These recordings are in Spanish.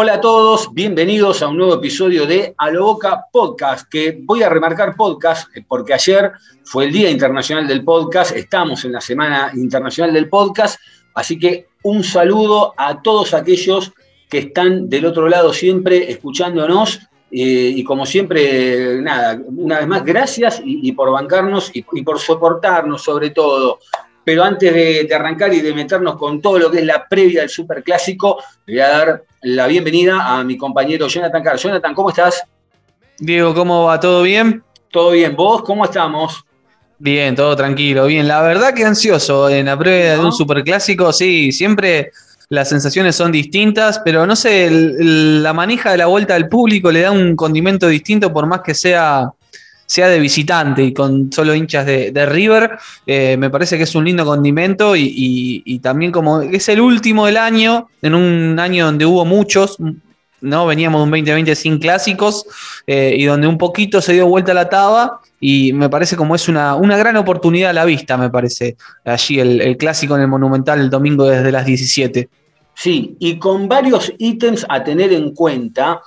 Hola a todos, bienvenidos a un nuevo episodio de A Boca Podcast, que voy a remarcar podcast eh, porque ayer fue el Día Internacional del Podcast, estamos en la Semana Internacional del Podcast, así que un saludo a todos aquellos que están del otro lado siempre escuchándonos eh, y como siempre, nada, una vez más, gracias y, por bancarnos y por soportarnos sobre todo. Pero antes de, de arrancar y de meternos con todo lo que es la previa del Superclásico, le voy a dar la bienvenida a mi compañero Jonathan Carr. Jonathan, ¿cómo estás? Diego, ¿cómo va? ¿Todo bien? ¿Todo bien? ¿Vos cómo estamos? Bien, todo tranquilo, bien. La verdad que ansioso en la prueba de un superclásico, sí, siempre las sensaciones son distintas, pero no sé, el- el- la manija de la vuelta del público le da un condimento distinto por más que sea, sea de visitante y con solo hinchas de, River. eh, me parece que es un lindo condimento y también como es el último del año, en un año donde hubo muchos, ¿no? Veníamos de un 2020 sin clásicos eh, y donde un poquito se dio vuelta la taba y me parece como es una, una gran oportunidad a la vista, me parece, allí el, el clásico en el Monumental el domingo desde las 17. Sí, y con varios ítems a tener en cuenta,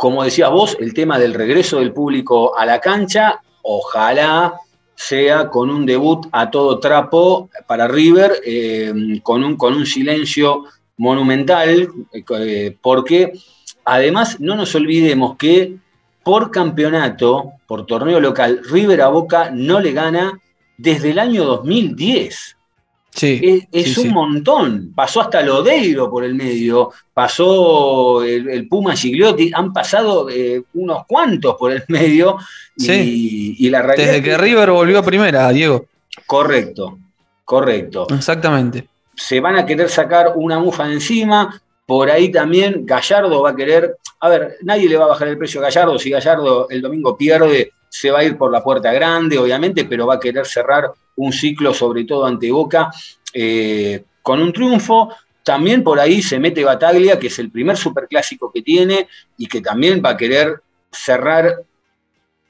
como decías vos, el tema del regreso del público a la cancha, ojalá sea con un debut a todo trapo para River, eh, con, un, con un silencio monumental, eh, porque además no nos olvidemos que por campeonato, por torneo local, River a Boca no le gana desde el año 2010. Sí, Es, es sí, un sí. montón. Pasó hasta Lodeiro por el medio, pasó el, el Puma Gigliotti, han pasado eh, unos cuantos por el medio. Y, Sí. y la realidad. Desde es que River volvió a primera, Diego. Correcto, correcto. Exactamente. Se van a querer sacar una mufa de encima. Por ahí también Gallardo va a querer. A ver, nadie le va a bajar el precio a Gallardo. Si Gallardo el domingo pierde, se va a ir por la puerta grande, obviamente, pero va a querer cerrar un ciclo, sobre todo ante Boca, eh, con un triunfo. También por ahí se mete Bataglia, que es el primer superclásico que tiene y que también va a querer cerrar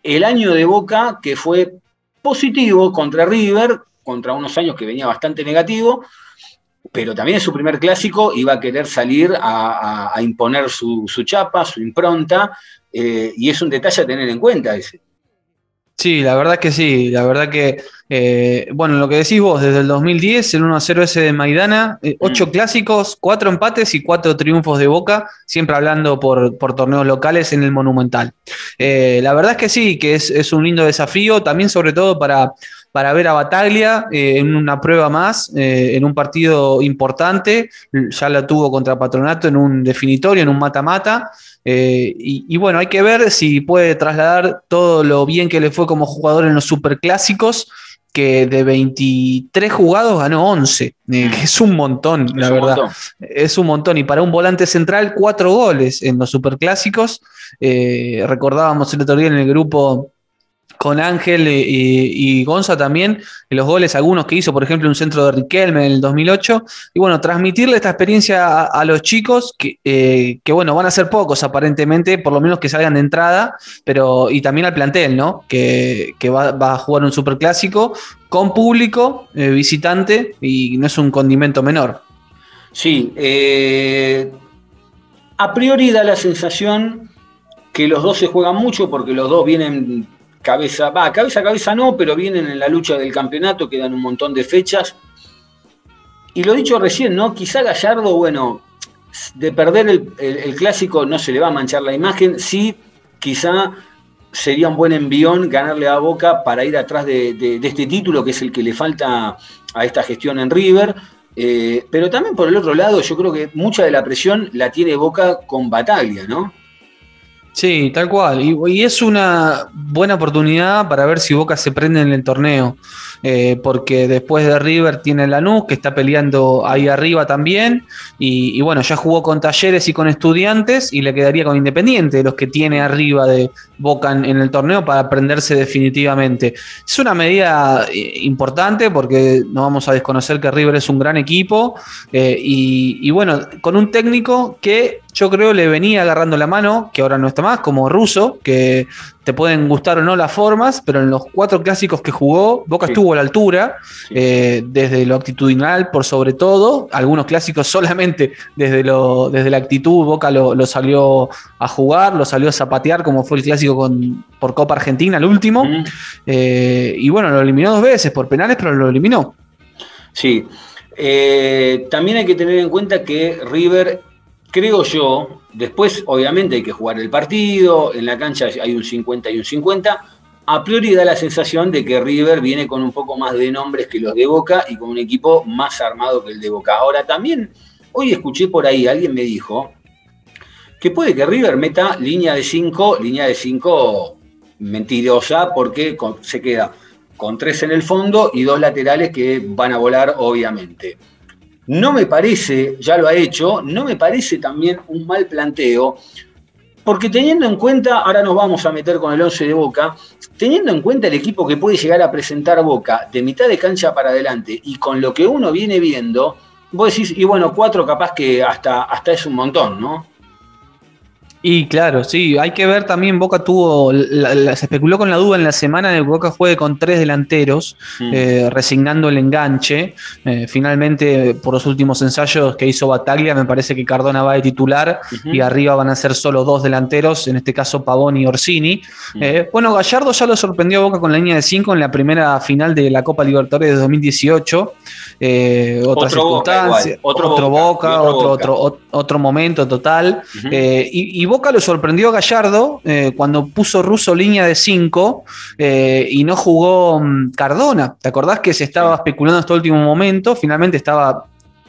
el año de Boca, que fue positivo contra River, contra unos años que venía bastante negativo, pero también es su primer clásico y va a querer salir a, imponer su, su chapa, su impronta, eh, y es un detalle a tener en cuenta ese. Sí, la verdad que sí, la verdad que, eh, bueno, lo que decís vos, desde el 2010, el 1-0 ese de Maidana, eh, ocho Mm. clásicos, cuatro empates y cuatro triunfos de Boca, siempre hablando por, por torneos locales en el Monumental. Eh, la verdad es que sí, que es, es un lindo desafío, también sobre todo para, para ver a Bataglia eh, en una prueba más, eh, en un partido importante, ya la tuvo contra Patronato en un definitorio, en un mata-mata. Eh, y, y bueno, hay que ver si puede trasladar todo lo bien que le fue como jugador en los superclásicos, que de 23 jugados ganó 11, eh, que es un montón, la un verdad. montón. Es un montón. Y para un volante central, cuatro goles en los superclásicos. Eh, recordábamos el otro día en el grupo con Ángel eh, y, Gonza también, los goles, algunos que hizo, por ejemplo, un centro de Riquelme en el 2008. Y bueno, transmitirle esta experiencia a, los chicos, que, eh, que bueno, van a ser pocos aparentemente, por lo menos que salgan de entrada, pero y también al plantel, ¿no? Que, que va, a jugar un superclásico con público, eh, visitante, y no es un condimento menor. Sí, a priori da la sensación que los dos se juegan mucho porque los dos vienen cabeza, va, cabeza a cabeza no, pero vienen en la lucha del campeonato, quedan un montón de fechas. Y lo dicho recién, ¿no? Quizá Gallardo, bueno, de perder el, el- clásico no se le va a manchar la imagen, sí, quizá sería un buen envión ganarle a Boca para ir atrás de, de- de este título, que es el que le falta a esta gestión en River. Eh, pero también por el otro lado, yo creo que mucha de la presión la tiene Boca con Bataglia, ¿no? Sí, tal cual. Y, es una buena oportunidad para ver si Boca se prende en el torneo. Eh, porque después de River tiene Lanús, que está peleando ahí arriba también, y, bueno, ya jugó con Talleres y con Estudiantes, y le quedaría con Independiente, los que tiene arriba de Boca en, en el torneo para prenderse definitivamente. Es una medida eh, importante porque no vamos a desconocer que River es un gran equipo, eh, y, y bueno, con un técnico que yo creo le venía agarrando la mano, que ahora no está más, como Russo, que te pueden gustar o no las formas, pero en los cuatro clásicos que jugó, Boca sí. estuvo a la altura, sí. eh, desde lo actitudinal por sobre todo, algunos clásicos solamente desde, lo, desde la actitud, Boca lo, lo, salió a jugar, lo salió a zapatear, como fue el clásico con, por Copa Argentina, el último, mm. eh, y bueno, lo eliminó dos veces por penales, pero lo eliminó. Sí, eh, también hay que tener en cuenta que River creo yo, después obviamente hay que jugar el partido, en la cancha hay un 50 y un 50, a priori da la sensación de que River viene con un poco más de nombres que los de Boca y con un equipo más armado que el de Boca. Ahora también, hoy escuché por ahí, alguien me dijo que puede que River meta línea de 5, línea de 5 mentirosa, porque se queda con tres en el fondo y dos laterales que van a volar obviamente. No me parece, ya lo ha hecho, no me parece también un mal planteo, porque teniendo en cuenta, ahora nos vamos a meter con el 11 de Boca, teniendo en cuenta el equipo que puede llegar a presentar Boca de mitad de cancha para adelante y con lo que uno viene viendo, vos decís, y bueno, cuatro capaz que hasta, hasta es un montón, ¿no? Y claro, sí, hay que ver también, Boca tuvo, la, la, se especuló con la duda en la semana de que Boca juegue con tres delanteros, mm. eh, resignando el enganche. Eh, finalmente, por los últimos ensayos que hizo Bataglia, me parece que Cardona va de titular uh -huh. y arriba van a ser solo dos delanteros, en este caso Pavón y Orsini. Mm. Eh, bueno, Gallardo ya lo sorprendió a Boca con la línea de cinco en la primera final de la Copa Libertadores de 2018. Eh, otra otro circunstancia, boca, otro, otro, Boca, otro, otro, otro, otro, momento total. Uh -huh. y, y Boca lo sorprendió a Gallardo eh, cuando puso Russo línea de 5 eh, y no jugó um, Cardona. ¿Te acordás que se estaba especulando hasta el último momento? Finalmente estaba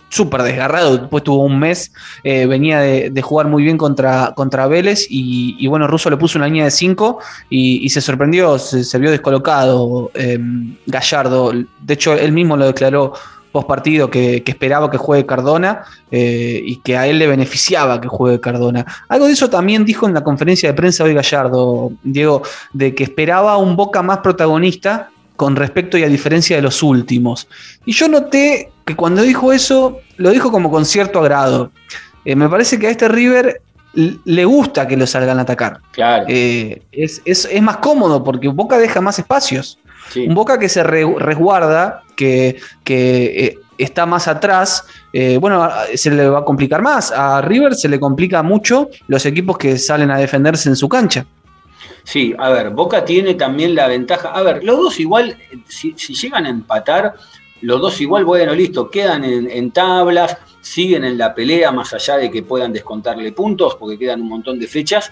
súper desgarrado, después tuvo un mes, eh, venía de, de, jugar muy bien contra, contra Vélez y, y, bueno, Russo le puso una línea de 5 y, y, se sorprendió, se, se vio descolocado em, Gallardo. De hecho, él mismo lo declaró post partido que, que, esperaba que juegue Cardona eh, y que a él le beneficiaba que juegue Cardona. Algo de eso también dijo en la conferencia de prensa hoy Gallardo, Diego, de que esperaba un Boca más protagonista con respecto y a diferencia de los últimos. Y yo noté que cuando dijo eso, lo dijo como con cierto agrado. Eh, me parece que a este River le gusta que lo salgan a atacar. Claro. Eh, es, es, es, más cómodo porque Boca deja más espacios. Sí. Un Boca que se re, resguarda, que, que eh, está más atrás, eh, bueno, se le va a complicar más. A River se le complica mucho los equipos que salen a defenderse en su cancha. Sí, a ver, Boca tiene también la ventaja. A ver, los dos igual, si, si llegan a empatar, los dos igual, bueno, listo, quedan en, en, tablas, siguen en la pelea, más allá de que puedan descontarle puntos, porque quedan un montón de fechas.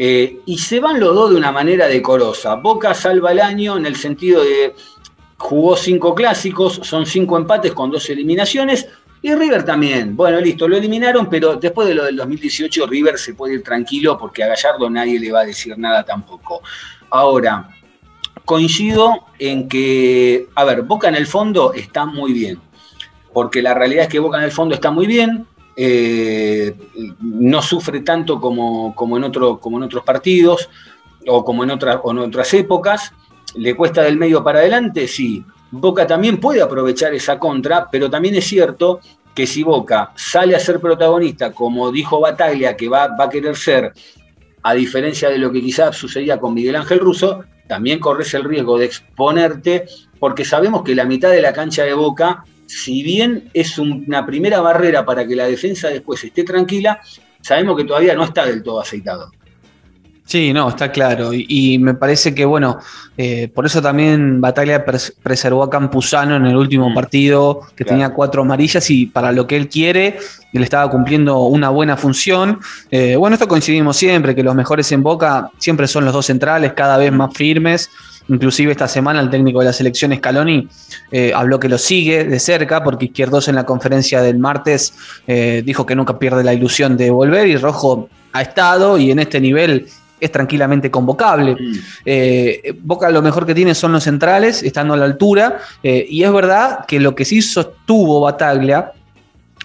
Eh, y se van los dos de una manera decorosa. Boca salva el año en el sentido de jugó cinco clásicos, son cinco empates con dos eliminaciones. Y River también. Bueno, listo, lo eliminaron, pero después de lo del 2018 River se puede ir tranquilo porque a Gallardo nadie le va a decir nada tampoco. Ahora, coincido en que, a ver, Boca en el fondo está muy bien. Porque la realidad es que Boca en el fondo está muy bien, eh, no sufre tanto como, como, en como en otros partidos o como en en otras épocas. ¿Le cuesta del medio para adelante? Sí. Boca también puede aprovechar esa contra, pero también es cierto que si Boca sale a ser protagonista, como dijo Bataglia, que va, va a querer ser, a diferencia de lo que quizás sucedía con Miguel Ángel Russo, también corres el riesgo de exponerte, porque sabemos que la mitad de la cancha de Boca, si bien es una primera barrera para que la defensa después esté tranquila, sabemos que todavía no está del todo aceitado. Sí, no, está claro. Y, y me parece que, bueno, eh, por eso también Bataglia pres preservó a Campuzano en el último mm, partido, que claro. tenía cuatro amarillas y para lo que él quiere, él estaba cumpliendo una buena función. Eh, bueno, esto coincidimos siempre, que los mejores en Boca siempre son los dos centrales, cada vez más firmes. Inclusive esta semana el técnico de la selección Scaloni eh, habló que lo sigue de cerca porque Izquierdos en la conferencia del martes eh, dijo que nunca pierde la ilusión de volver y Rojo ha estado y en este nivel es tranquilamente convocable. Eh, Boca lo mejor que tiene son los centrales, estando a la altura, eh, y es verdad que lo que sí sostuvo Bataglia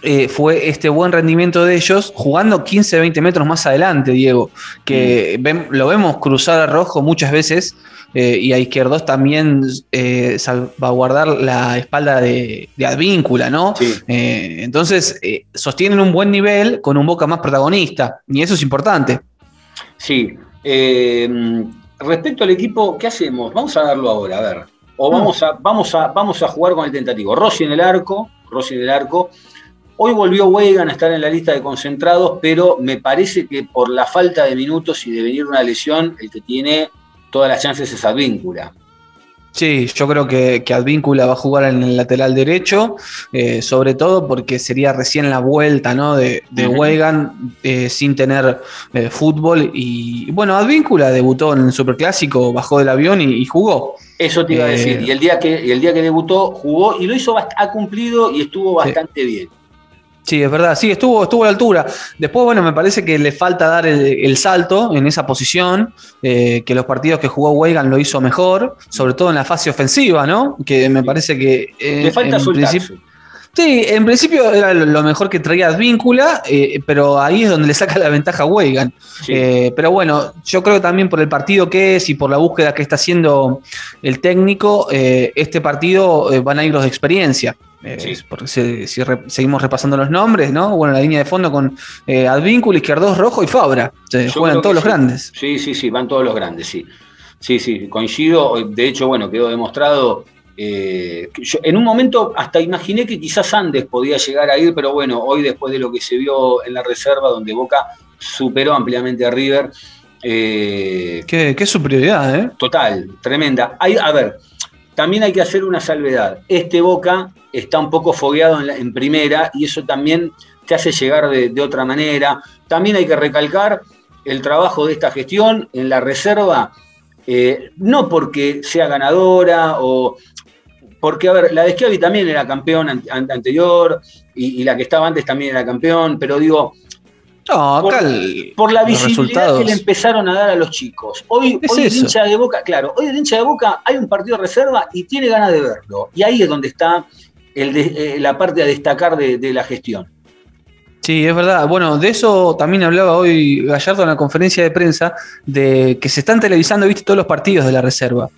eh, fue este buen rendimiento de ellos jugando 15, 20 metros más adelante, Diego, que ven- lo vemos cruzar a rojo muchas veces eh, y a izquierdos también eh, salvaguardar la espalda de, de Advíncula, ¿no? Sí. Entonces, sostienen un buen nivel con un Boca más protagonista, y eso es importante. Sí. Eh, respecto al equipo, ¿qué hacemos? Vamos a darlo ahora, a ver. O vamos a, vamos a, vamos a jugar con el tentativo. Rossi en el arco, Rossi en el arco. Hoy volvió Weigand a estar en la lista de concentrados, pero me parece que por la falta de minutos y de venir una lesión, el que tiene todas las chances es Advíncula. Sí, yo creo que, que Advíncula va a jugar en el lateral derecho, eh, sobre todo porque sería recién la vuelta ¿no? de, de. Weigand, eh, sin tener eh, fútbol. Y bueno, Advíncula debutó en el Superclásico, bajó del avión y, y jugó. Eso te iba a Eh, decir. Y el día que, y el día que debutó, jugó y lo hizo, ha cumplido y estuvo bastante bien. Sí, es verdad, sí, estuvo, estuvo a la altura. Después, bueno, me parece que le falta dar el, el salto en esa posición, eh, que los partidos que jugó Weigand lo hizo mejor, sobre todo en la fase ofensiva, ¿no? Que me parece que... eh, Le falta en principio- Sí, en principio era lo mejor que traía Advíncula, eh, pero ahí es donde le saca la ventaja a Weigand. Sí. Eh, pero bueno, yo creo que también por el partido que es y por la búsqueda que está haciendo el técnico, eh, este partido van a ir los de experiencia. Eh, Sí. Porque si re- seguimos repasando los nombres, ¿no? Bueno, la línea de fondo con eh, Advíncula, Izquierdos, Rojo y Fabra. Se juegan todos los sí. grandes. Sí, sí, sí, van todos los grandes, sí. Sí, sí, coincido. De hecho, bueno, quedó demostrado. eh, yo en un momento hasta imaginé que quizás Andes podía llegar a ir, pero bueno, hoy después de lo que se vio en la reserva, donde Boca superó ampliamente a River, eh, Qué, qué superioridad, ¿eh? total, tremenda. Hay, a ver, también hay que hacer una salvedad. Este Boca está un poco fogueado en, la- primera y eso también te hace llegar de, otra manera. También hay que recalcar el trabajo de esta gestión en la reserva, eh, no porque sea ganadora o... Porque, a ver, la de Schiavi también era campeón an- an- anterior y la que estaba antes también era campeón, pero digo, No, Por- acá el- por la visibilidad que le empezaron a dar a los chicos. Hoy, Es hoy el hincha de Boca, claro, hoy el hincha de Boca hay un partido de reserva y tiene ganas de verlo. Y ahí es donde está el de- eh, la parte a destacar de, de la gestión. Sí, es verdad. Bueno, de eso también hablaba hoy Gallardo en la conferencia de prensa, de que se están televisando, viste, todos los partidos de la reserva.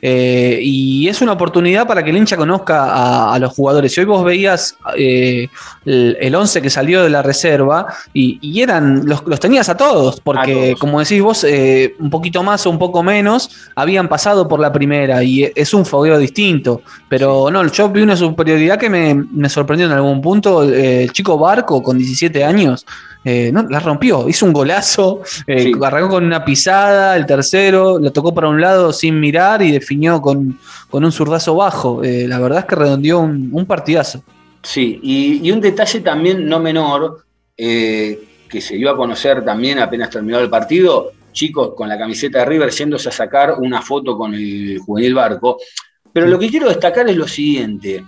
Eh, y es una oportunidad para que el hincha conozca a, a los jugadores. Y hoy vos veías eh, el, el 11 que salió de la reserva y, y eran los, los tenías a todos, porque A todos. como decís vos, eh, un poquito más o un poco menos habían pasado por la primera y es un fogueo distinto. Pero no, yo vi una superioridad que me, me sorprendió en algún punto. El chico Barco con 17 años. eh, no, la rompió, hizo un golazo, eh, Sí. arrancó con una pisada, el tercero, lo tocó para un lado sin mirar y definió con, con un zurdazo bajo. Eh, la verdad es que redondeó un, un partidazo. Sí, y, y un detalle también no menor, eh, que se dio a conocer también apenas terminó el partido, chicos con la camiseta de River yéndose a sacar una foto con el juvenil barco. Pero lo que quiero destacar es lo siguiente,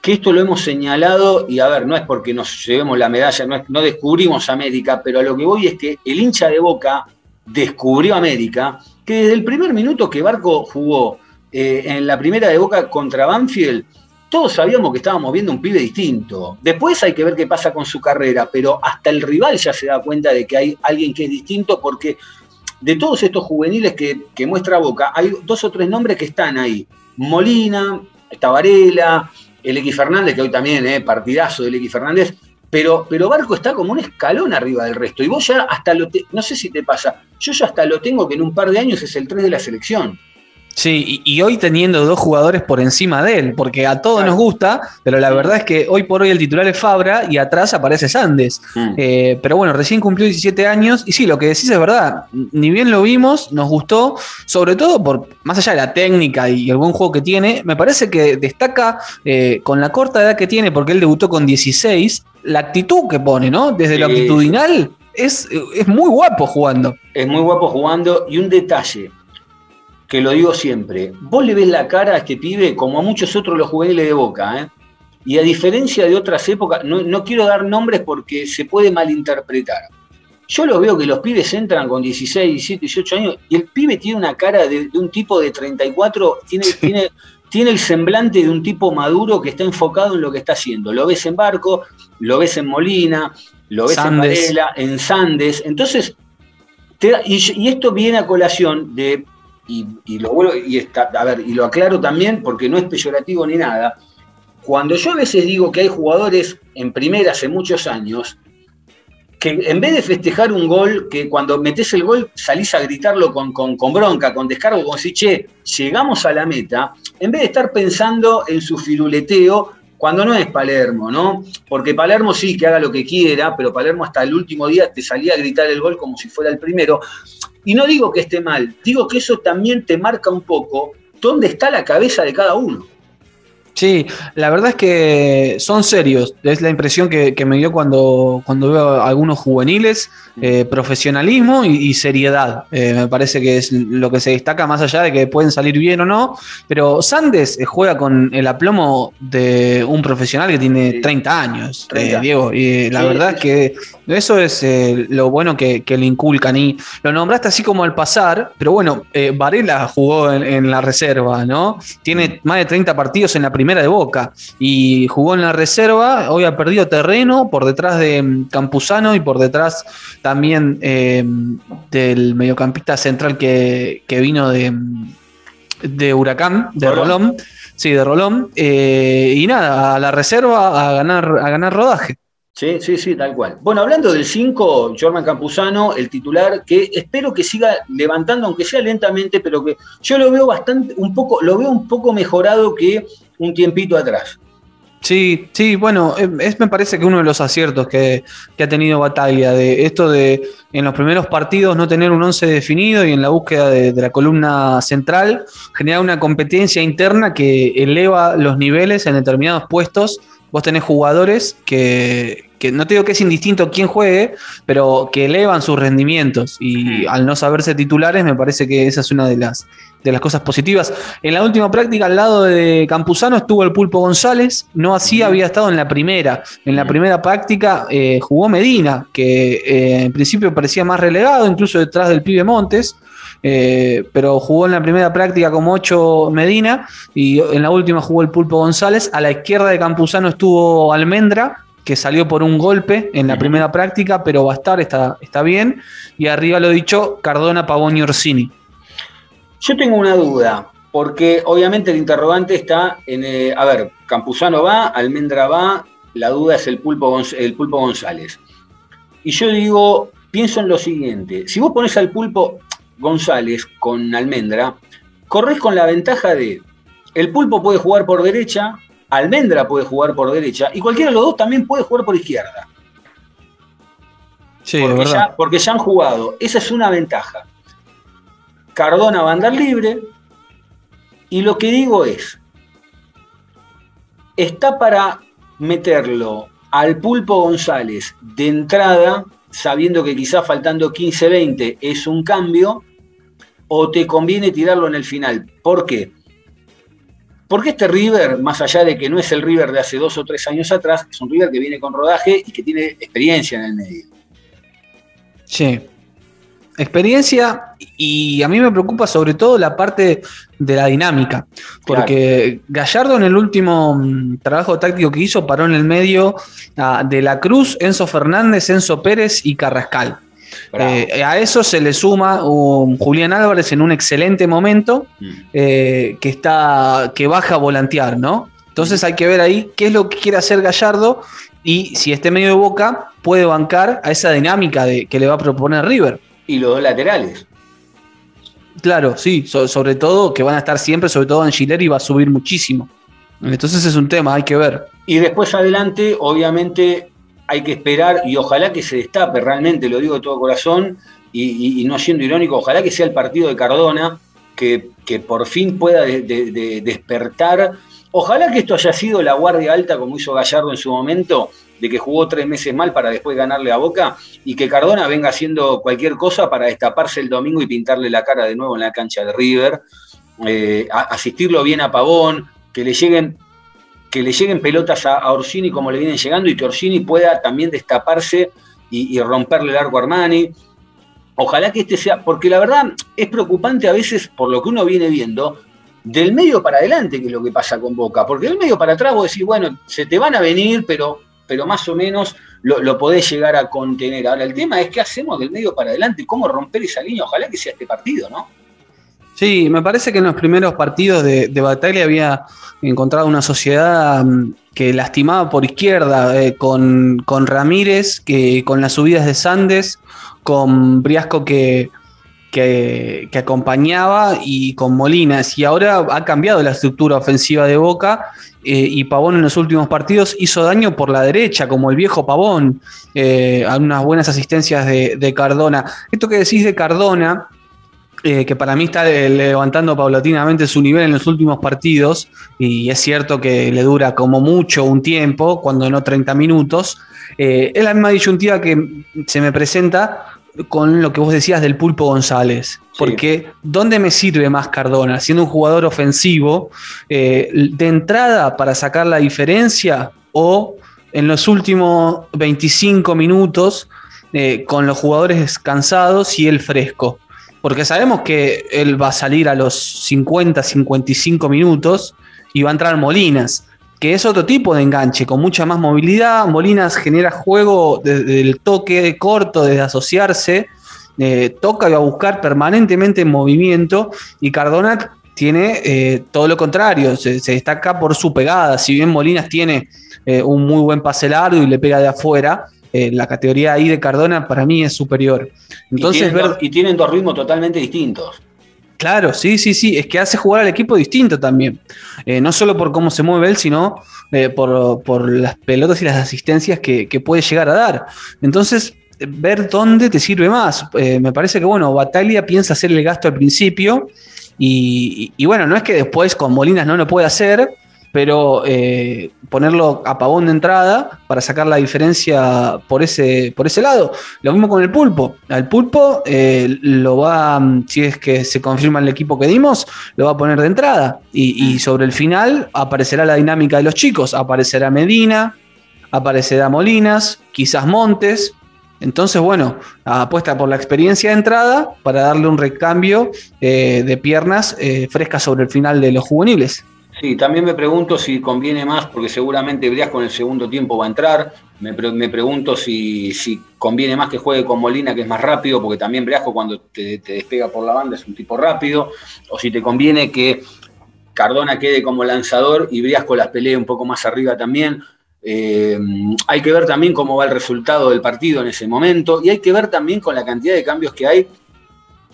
que esto lo hemos señalado, y a ver, no es porque nos llevemos la medalla, no, es- no descubrimos América, pero a lo que voy es que el hincha de Boca descubrió América, que desde el primer minuto que Barco jugó eh, en la primera de Boca contra Banfield, todos sabíamos que estábamos viendo un pibe distinto. Después hay que ver qué pasa con su carrera, pero hasta el rival ya se da cuenta de que hay alguien que es distinto porque de todos estos juveniles que, que muestra Boca, hay dos o tres nombres que están ahí. Molina, Tabarela, el X Fernández, que hoy también, eh, partidazo del X Fernández, pero, pero Barco está como un escalón arriba del resto. Y vos ya hasta lo, te- no sé si te pasa, yo ya hasta lo tengo que en un par de años es el 3 de la selección. Sí, y, y hoy teniendo dos jugadores por encima de él, porque a todos Claro. nos gusta, pero la verdad es que hoy por hoy el titular es Fabra y atrás aparece Sandes. Eh, pero bueno, recién cumplió 17 años y sí, lo que decís es verdad. Ni bien lo vimos, nos gustó, sobre todo por más allá de la técnica y el buen juego que tiene, me parece que destaca eh, con la corta edad que tiene, porque él debutó con 16, la actitud que pone, ¿no? Desde lo Sí. actitudinal es, es muy guapo jugando. es muy guapo jugando. Y un detalle, que lo digo siempre, vos le ves la cara a este pibe como a muchos otros los juveniles de Boca, ¿eh? Y a diferencia de otras épocas, no, no quiero dar nombres porque se puede malinterpretar. Yo los veo que los pibes entran con 16, 17, 18 años y el pibe tiene una cara de, de un tipo de 34, tiene, tiene, tiene el semblante de un tipo maduro que está enfocado en lo que está haciendo. Lo ves en Barco, lo ves en Molina, lo ves Sandes. en Varela, en Sandes. Entonces, te da- y, y esto viene a colación de, y, lo vuelvo- y está- a ver, y lo aclaro también porque no es peyorativo ni nada. Cuando yo a veces digo que hay jugadores en primera hace muchos años, que en vez de festejar un gol, que cuando metes el gol salís a gritarlo con, con- con bronca, con descargo, como si, che, llegamos a la meta, en vez de estar pensando en su firuleteo, cuando no es Palermo, ¿no? Porque Palermo sí que haga lo que quiera, pero Palermo hasta el último día te salía a gritar el gol como si fuera el primero. Y no digo que esté mal, digo que eso también te marca un poco dónde está la cabeza de cada uno. Sí, la verdad es que son serios. Es la impresión que, que me dio cuando, cuando veo a algunos juveniles. eh, profesionalismo y, y seriedad. Eh, me parece que es lo que se destaca más allá de que pueden salir bien o no. Pero Sandes eh, juega con el aplomo de un profesional que tiene Sí. 30 años, 30. eh, Diego. Y la Sí, verdad es que eso es lo bueno que, que le inculcan. Y lo nombraste así como al pasar, pero bueno, Varela jugó en, en la reserva, ¿no? Tiene más de 30 partidos en la primera de Boca y jugó en la reserva. Hoy ha perdido terreno por detrás de mm, Campuzano y por detrás también eh, del mediocampista central que, que vino de, mm, de Huracán, de Rolón. Rolón. Sí, de Rolón. Eh, y nada, a la reserva a ganar, a ganar rodaje. Sí, sí, sí, tal cual. Bueno, hablando del 5, Jorman Campuzano, el titular, que espero que siga levantando, aunque sea lentamente, pero que yo lo veo bastante, un poco, lo veo un poco mejorado que un tiempito atrás. Sí, sí, bueno, eh, es me parece que uno de los aciertos que, ha tenido Bataglia, de esto de en los primeros partidos no tener un once definido y en la búsqueda de, de la columna central generar una competencia interna que eleva los niveles en determinados puestos. Vos tenés jugadores que, que no te digo que es indistinto quién juegue, pero que elevan sus rendimientos y al no saberse titulares me parece que esa es una de las, de las cosas positivas. En la última práctica al lado de Campuzano estuvo el Pulpo González, no así había estado en la primera. En la primera práctica eh, jugó Medina, que eh, en principio parecía más relegado, incluso detrás del pibe Montes. Eh, pero jugó en la primera práctica como 8 Medina y en la última jugó el Pulpo González. A la izquierda de Campuzano estuvo Almendra, que salió por un golpe en la primera práctica, pero va a estar, está, está bien. Y arriba lo dicho, Cardona, Pavón y Orsini. Yo tengo una duda, porque obviamente el interrogante está en, eh, a ver, Campuzano va, Almendra va, la duda es el Pulpo, el Pulpo González. Y yo digo, pienso en lo siguiente, si vos pones al Pulpo González con Almendra, corres con la ventaja de, el Pulpo puede jugar por derecha, Almendra puede jugar por derecha, y cualquiera de los dos también puede jugar por izquierda. Sí, porque, ya, porque ya han jugado. Esa es una ventaja. Cardona va a andar libre. Y lo que digo es, está para meterlo al Pulpo González de entrada, sabiendo que quizás faltando 15-20 es un cambio, o te conviene tirarlo en el final. ¿Por qué? Porque este River, más allá de que no es el River de hace dos o tres años atrás, es un River que viene con rodaje y que tiene experiencia en el medio. Sí. Experiencia y a mí me preocupa sobre todo la parte de la dinámica, porque Gallardo en el último mm, trabajo táctico que hizo paró en el medio a De la Cruz, Enzo Fernández, Enzo Pérez y Carrascal. Eh, a eso se le suma un Julián Álvarez en un excelente momento Mm. eh, que está que baja a volantear, ¿no? Entonces hay que ver ahí qué es lo que quiere hacer Gallardo y si este medio de boca puede bancar a esa dinámica de, que le va a proponer River. Y los dos laterales. Claro, sí, so- sobre todo que van a estar siempre, sobre todo Angileri va a subir muchísimo. Entonces es un tema, hay que ver. Y después adelante, obviamente, hay que esperar y ojalá que se destape realmente, lo digo de todo corazón y, no siendo irónico, ojalá que sea el partido de Cardona, que, por fin pueda de- de- de- despertar. Ojalá que esto haya sido la guardia alta como hizo Gallardo en su momento, de que jugó tres meses mal para después ganarle a Boca y que Cardona venga haciendo cualquier cosa para destaparse el domingo y pintarle la cara de nuevo en la cancha de River, eh, asistirlo bien a Pavón, que le lleguen que le lleguen pelotas a, a Orsini como le vienen llegando y que Orsini pueda también destaparse y, romperle el arco a Armani. Ojalá que este sea, porque la verdad es preocupante a veces por lo que uno viene viendo, del medio para adelante, que es lo que pasa con Boca. Porque del medio para atrás vos decís, bueno, se te van a venir, pero, pero más o menos lo, lo podés llegar a contener. Ahora, el tema es qué hacemos del medio para adelante, cómo romper esa línea. Ojalá que sea este partido, ¿no? Sí, me parece que en los primeros partidos de, de batalla había encontrado una sociedad mm, que lastimaba por izquierda, eh, con, con Ramírez, que con las subidas de Sandes, con Briasco que, que, acompañaba y con Molinas. Y ahora ha cambiado la estructura ofensiva de Boca eh, y Pavón en los últimos partidos hizo daño por la derecha, como el viejo Pavón, eh, unas buenas asistencias de Cardona. Esto que decís de Cardona, eh, que para mí está levantando paulatinamente su nivel en los últimos partidos, y es cierto que le dura como mucho un tiempo, cuando no 30 minutos, eh, es la misma disyuntiva que se me presenta con lo que vos decías del Pulpo González, porque ¿dónde me sirve más Cardona? Siendo un jugador ofensivo, eh, de entrada para sacar la diferencia o en los últimos 25 minutos con los jugadores cansados y él fresco porque sabemos que él va a salir a los 50, 55 minutos y va a entrar Molinas, que es otro tipo de enganche, con mucha más movilidad. Molinas genera juego desde el toque corto, desde asociarse, eh, toca y va a buscar permanentemente en movimiento, y Cardona tiene eh, todo lo contrario, se, se, destaca por su pegada. Si bien Molinas tiene eh, un muy buen pase largo y le pega de afuera, eh, la categoría ahí de Cardona para mí es superior. Entonces, y, tienen ver... dos, y tienen dos ritmos totalmente distintos. Claro, sí, sí, sí, es que hace jugar al equipo distinto también. Eh, no solo por cómo se mueve él, sino eh, por, por, las pelotas y las asistencias que, que, puede llegar a dar. Entonces, ver dónde te sirve más. Eh, me parece que, bueno, Bataglia piensa hacer el gasto al principio y, y, y, bueno, no es que después con Molinas no lo puede hacer, pero eh, ponerlo a pavón de entrada para sacar la diferencia por ese, por ese lado. Lo mismo con el pulpo. Al pulpo eh, lo va, si es que se confirma el equipo que dimos, lo va a poner de entrada. Y, y, sobre el final aparecerá la dinámica de los chicos. Aparecerá Medina, aparecerá Molinas, quizás Montes. Entonces, bueno, apuesta por la experiencia de entrada para darle un recambio eh, de piernas eh, frescas sobre el final de los juveniles. Sí, también me pregunto si conviene más, porque seguramente Briasco en el segundo tiempo va a entrar. Me pregunto si, si, conviene más que juegue con Molina, que es más rápido, porque también Briasco cuando te, te, despega por la banda es un tipo rápido. O si te conviene que Cardona quede como lanzador y Briasco las pelee un poco más arriba también. Eh, hay que ver también cómo va el resultado del partido en ese momento y hay que ver también con la cantidad de cambios que hay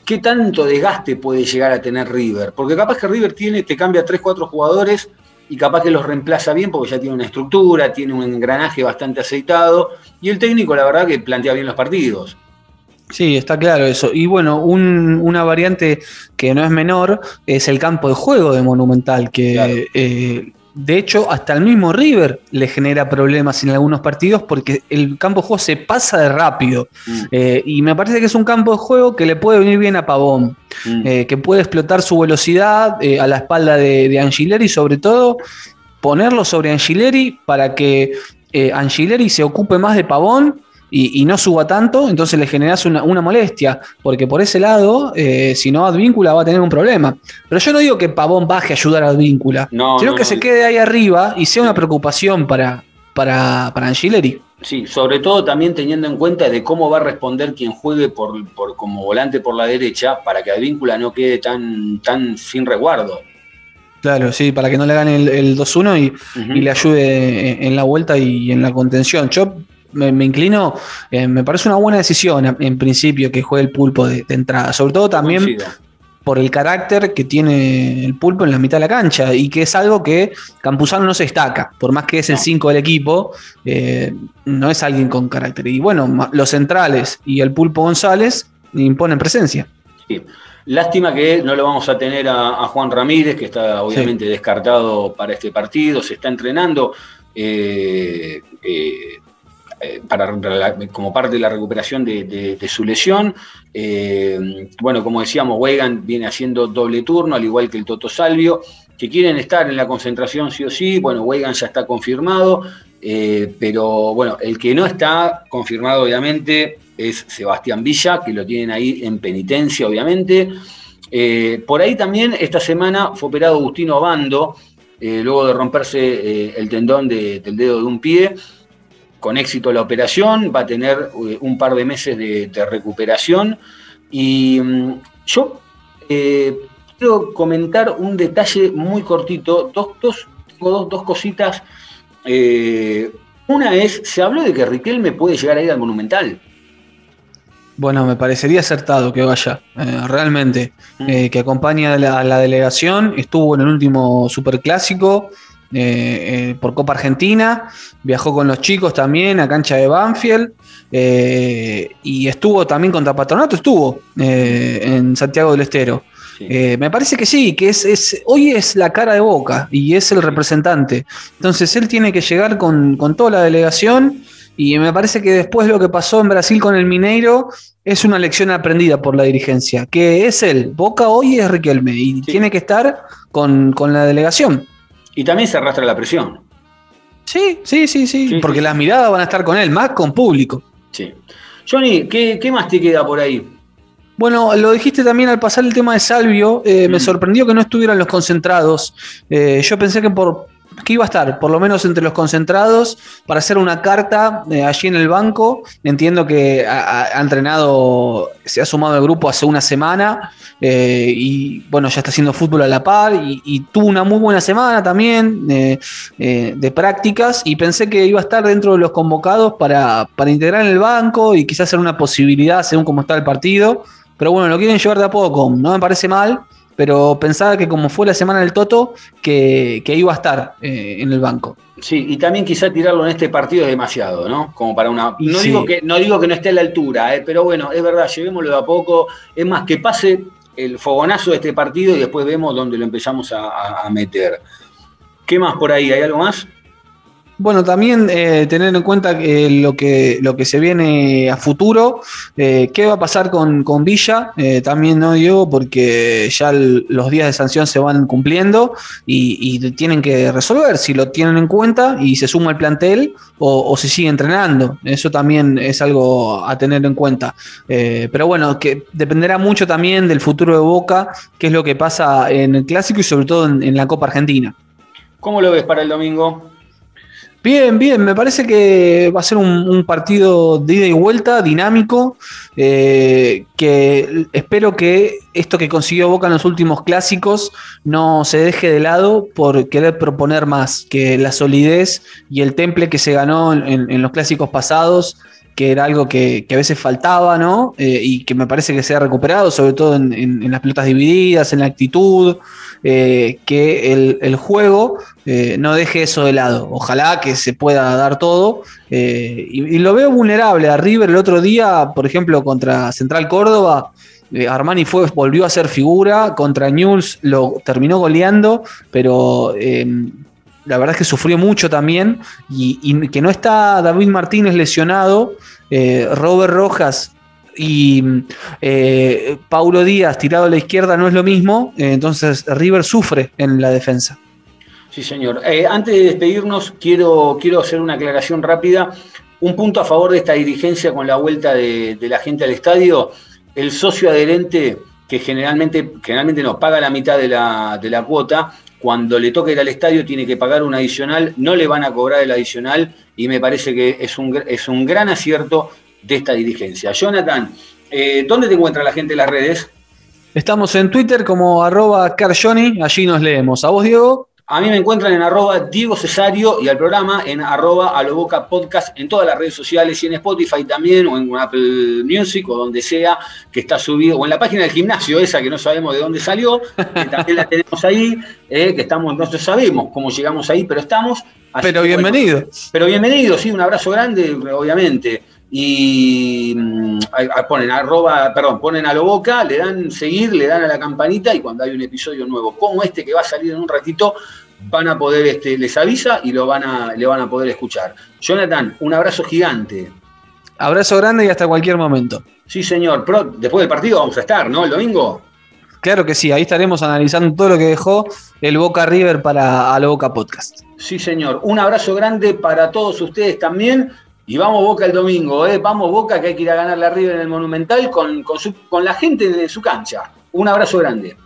qué tanto desgaste puede llegar a tener River. Porque capaz que River tiene, te cambia 3, 4 jugadores y capaz que los reemplaza bien porque ya tiene una estructura, tiene un engranaje bastante aceitado y el técnico la verdad que plantea bien los partidos. Sí, está claro eso. Y bueno, un, una variante que no es menor es el campo de juego de Monumental, que claro. eh, de hecho, hasta el mismo River le genera problemas en algunos partidos porque el campo de juego se pasa de rápido. Mm. Eh, y me parece que es un campo de juego que le puede venir bien a Pavón, mm. eh, que puede explotar su velocidad eh, a la espalda de, de, Angileri, sobre todo ponerlo sobre Angileri para que Angileri se ocupe más de Pavón y, y, no suba tanto, entonces le generas una, una molestia, porque por ese lado, eh, si no Advíncula va a tener un problema. Pero yo no digo que Pavón baje a ayudar a Advíncula, no, sino no, que no. se quede ahí arriba y sea una preocupación para, para, para Angileri. Sí, sobre todo también teniendo en cuenta de cómo va a responder quien juegue por, por como volante por la derecha para que Advíncula no quede tan, tan sin resguardo. Claro, sí, para que no le gane el, el 2-1 y, uh -huh. y, le ayude en la vuelta y en la contención. Yo me, me inclino, eh, me parece una buena decisión en, principio que juegue el pulpo de, de entrada, sobre todo también Coincido. por el carácter que tiene el pulpo en la mitad de la cancha y que es algo que Campuzano no se destaca, por más que es el 5 del equipo, eh, no es alguien con carácter. Y bueno, los centrales y el pulpo González imponen presencia. Sí. Lástima que no lo vamos a tener a, a Juan Ramírez, que está obviamente sí. descartado para este partido, se está entrenando. Eh, para, como parte de la recuperación de, su lesión. Eh, bueno, como decíamos, Wegan viene haciendo doble turno, al igual que el Toto Salvio. que quieren estar en la concentración sí o sí. Bueno, Weigand ya está confirmado, eh, pero bueno, el que no está confirmado obviamente es Sebastián Villa, que lo tienen ahí en penitencia obviamente. Eh, por ahí también esta semana fue operado Agustino Bando, eh, luego de romperse el tendón del dedo de un pie. Con éxito la operación, va a tener un par de meses de, de recuperación. Y mm, yo quiero comentar un detalle muy cortito, dos, dos, dos, cositas. Eh, una es, se habló de que Riquelme puede llegar a ir al Monumental. Bueno, me parecería acertado que vaya, eh, realmente, Mm. eh, que acompaña a la, a la delegación, estuvo en el último Superclásico eh, eh, por Copa Argentina, viajó con los chicos también a cancha de Banfield eh, y estuvo también contra Patronato, estuvo eh, en Santiago del Estero. Sí. Me parece que sí, que es, es- hoy es la cara de Boca y es el representante. Entonces él tiene que llegar con, con toda la delegación y me parece que después lo que pasó en Brasil con el Mineiro es una lección aprendida por la dirigencia, que es él. Boca hoy es Riquelme y tiene que estar con, con la delegación. Y también se arrastra la presión. Sí, sí, sí, sí, Sí, porque sí. las miradas van a estar con él, más con público. Sí. Johnny, ¿qué, qué más te queda por ahí? Bueno, lo dijiste también al pasar el tema de Salvio, eh, me Mm. sorprendió que no estuvieran los concentrados. Eh, yo pensé que por que iba a estar, por lo menos entre los concentrados, para hacer una carta eh, allí en el banco. Entiendo que ha, entrenado, se ha sumado al grupo hace una semana eh, y bueno, ya está haciendo fútbol a la par y, y tuvo una muy buena semana también eh, de prácticas y pensé que iba a estar dentro de los convocados para, para integrar en el banco y quizás ser una posibilidad según cómo está el partido. Pero bueno, lo quieren llevar de a poco, no me parece mal, pero pensaba que como fue la semana del Toto, que, que iba a estar eh, en el banco. Sí, y también quizá tirarlo en este partido es demasiado, ¿no? Como para una. No, sí. digo, que, no digo que no esté a la altura, ¿eh? pero bueno, es verdad, llevémoslo de a poco. Es más, que pase el fogonazo de este partido y después vemos dónde lo empezamos a- a meter. ¿Qué más por ahí? ¿Hay algo más? Bueno, también eh, tener en cuenta que lo, que lo que se viene a futuro, eh, qué va a pasar con, con Villa, eh, también no Diego, porque ya los días de sanción se van cumpliendo y, tienen que resolver si lo tienen en cuenta y se suma el plantel o, si sigue entrenando. Eso también es algo a tener en cuenta. Eh, pero bueno, que dependerá mucho también del futuro de Boca, qué es lo que pasa en el clásico y sobre todo en- en la Copa Argentina. ¿Cómo lo ves para el domingo? Bien, bien, me parece que va a ser un, partido de ida y vuelta, dinámico, eh, que espero que esto que consiguió Boca en los últimos clásicos no se deje de lado por querer proponer más, que la solidez y el temple que se ganó en los clásicos pasados, que era algo que, a veces faltaba, ¿no? Eh, y que me parece que se ha recuperado, sobre todo en, las pelotas divididas, en la actitud, eh, que el, juego eh, no deje eso de lado. Ojalá que se pueda dar todo. y, lo veo vulnerable a River el otro día, por ejemplo, contra Central Córdoba. Armani fue, volvió a ser figura, contra Newell's lo terminó goleando, pero la verdad es que sufrió mucho también. Y, que no está David Martínez lesionado, eh, Robert Rojas y eh, Paulo Díaz tirado a la izquierda no es lo mismo, eh, entonces River sufre en la defensa. Sí, señor. Antes de despedirnos, quiero, quiero hacer una aclaración rápida. Un punto a favor de esta dirigencia con la vuelta de, de la gente al estadio. El socio adherente, que generalmente, generalmente no paga la mitad de la, de la cuota, cuando le toque ir al estadio tiene que pagar un adicional, no le van a cobrar el adicional y me parece que es un, es un gran acierto de esta dirigencia. Jonathan, eh, ¿dónde te encuentra la gente en las redes? Estamos en Twitter como arroba carjoni, allí nos leemos. ¿A vos, Diego? A mí me encuentran en arroba Diego Cesario y al programa en arroba Aloboca Podcast en todas las redes sociales y en Spotify también o en Apple Music o donde sea que está subido o en la página del gimnasio esa que no sabemos de dónde salió, que también la tenemos ahí, eh, que estamos, no sabemos cómo llegamos ahí, pero estamos. Así Pero que, bueno, bienvenido. pero bienvenido, sí, un abrazo grande, obviamente. Y mm, ponen arroba, perdón, ponen a lo boca, le dan seguir, le dan a la campanita y cuando hay un episodio nuevo como este que va a salir en un ratito, van a poder, este, les avisa y lo van a, le van a poder escuchar. Jonathan, un abrazo gigante. Abrazo grande y hasta cualquier momento. Sí, señor. Pro- después del partido vamos a estar, ¿no? El domingo. Claro que sí, ahí estaremos analizando todo lo que dejó el Boca River para a lo Boca Podcast. Sí, señor. Un abrazo grande para todos ustedes también. Y vamos Boca el domingo, ¿eh? Vamos Boca que hay que ir a ganar la River en el Monumental con, con, su- con la gente de su cancha. Un abrazo grande.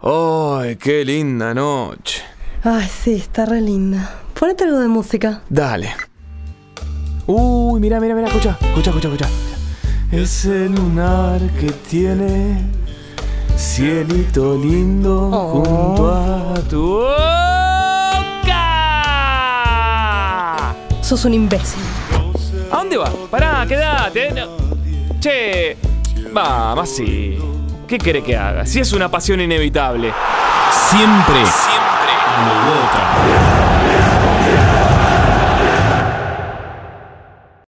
¡Ay, qué linda noche! Ay, sí, está re linda. Ponete algo de música. Dale. Uy, mira, mira, mira, escucha, escucha, escucha, escucha. Ese lunar que tiene cielito lindo Oh. junto a tu boca. Sos un imbécil. ¿A dónde va? Pará, quédate. no. Che, vamos así. ¿Qué quiere que haga? Si es una pasión inevitable. Siempre. Siempre. Boca.